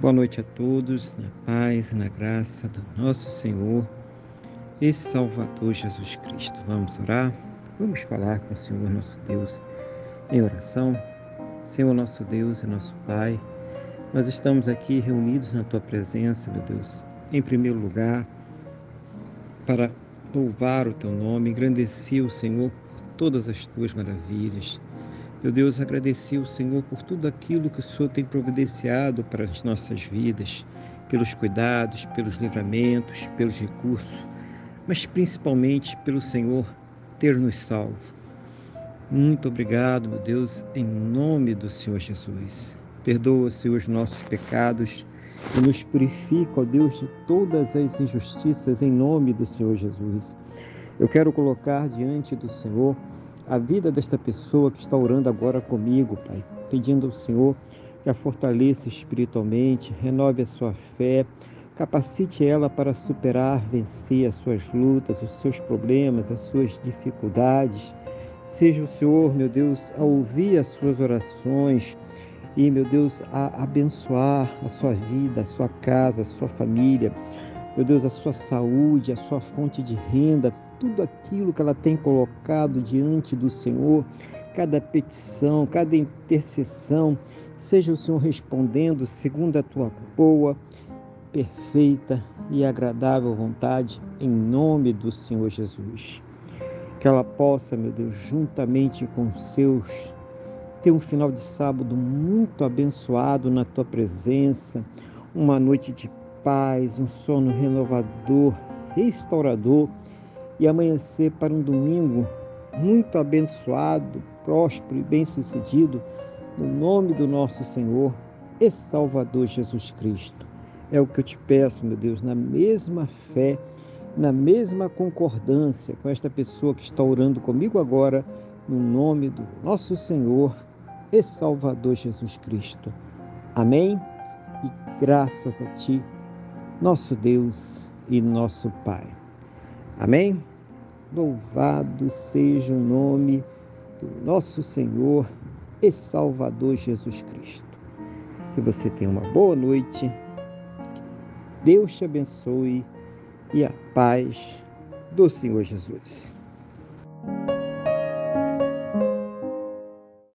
Boa noite a todos, na paz e na graça do nosso Senhor e Salvador Jesus Cristo. Vamos orar? Vamos falar com o Senhor nosso Deus em oração. Senhor nosso Deus e nosso Pai, nós estamos aqui reunidos na Tua presença, meu Deus, em primeiro lugar, para louvar o Teu nome, engrandecer o Senhor por todas as Tuas maravilhas meu Deus, agradeci ao Senhor por tudo aquilo que o Senhor tem providenciado para as nossas vidas, pelos cuidados, pelos livramentos, pelos recursos, mas principalmente pelo Senhor ter nos salvo. Muito obrigado, meu Deus, em nome do Senhor Jesus. Perdoa, Senhor, os nossos pecados e nos purifica, ó Deus, de todas as injustiças em nome do Senhor Jesus. Eu quero colocar diante do Senhor a vida desta pessoa que está orando agora comigo, Pai, pedindo ao Senhor que a fortaleça espiritualmente, renove a sua fé, capacite ela para superar, vencer as suas lutas, os seus problemas, as suas dificuldades. Seja o Senhor, meu Deus, a ouvir as suas orações e, meu Deus, a abençoar a sua vida, a sua casa, a sua família meu Deus, a sua saúde, a sua fonte de renda, tudo aquilo que ela tem colocado diante do Senhor, cada petição, cada intercessão, seja o Senhor respondendo segundo a tua boa, perfeita e agradável vontade, em nome do Senhor Jesus. Que ela possa, meu Deus, juntamente com os seus, ter um final de sábado muito abençoado na tua presença, uma noite de paz, um sono renovador, restaurador e amanhecer para um domingo muito abençoado, próspero e bem-sucedido, no nome do nosso Senhor e Salvador Jesus Cristo. É o que eu te peço, meu Deus, na mesma fé, na mesma concordância com esta pessoa que está orando comigo agora, no nome do nosso Senhor e Salvador Jesus Cristo. Amém? E graças a Ti nosso Deus e nosso Pai. Amém? Louvado seja o nome do nosso Senhor e Salvador Jesus Cristo. Que você tenha uma boa noite, Deus te abençoe e a paz do Senhor Jesus.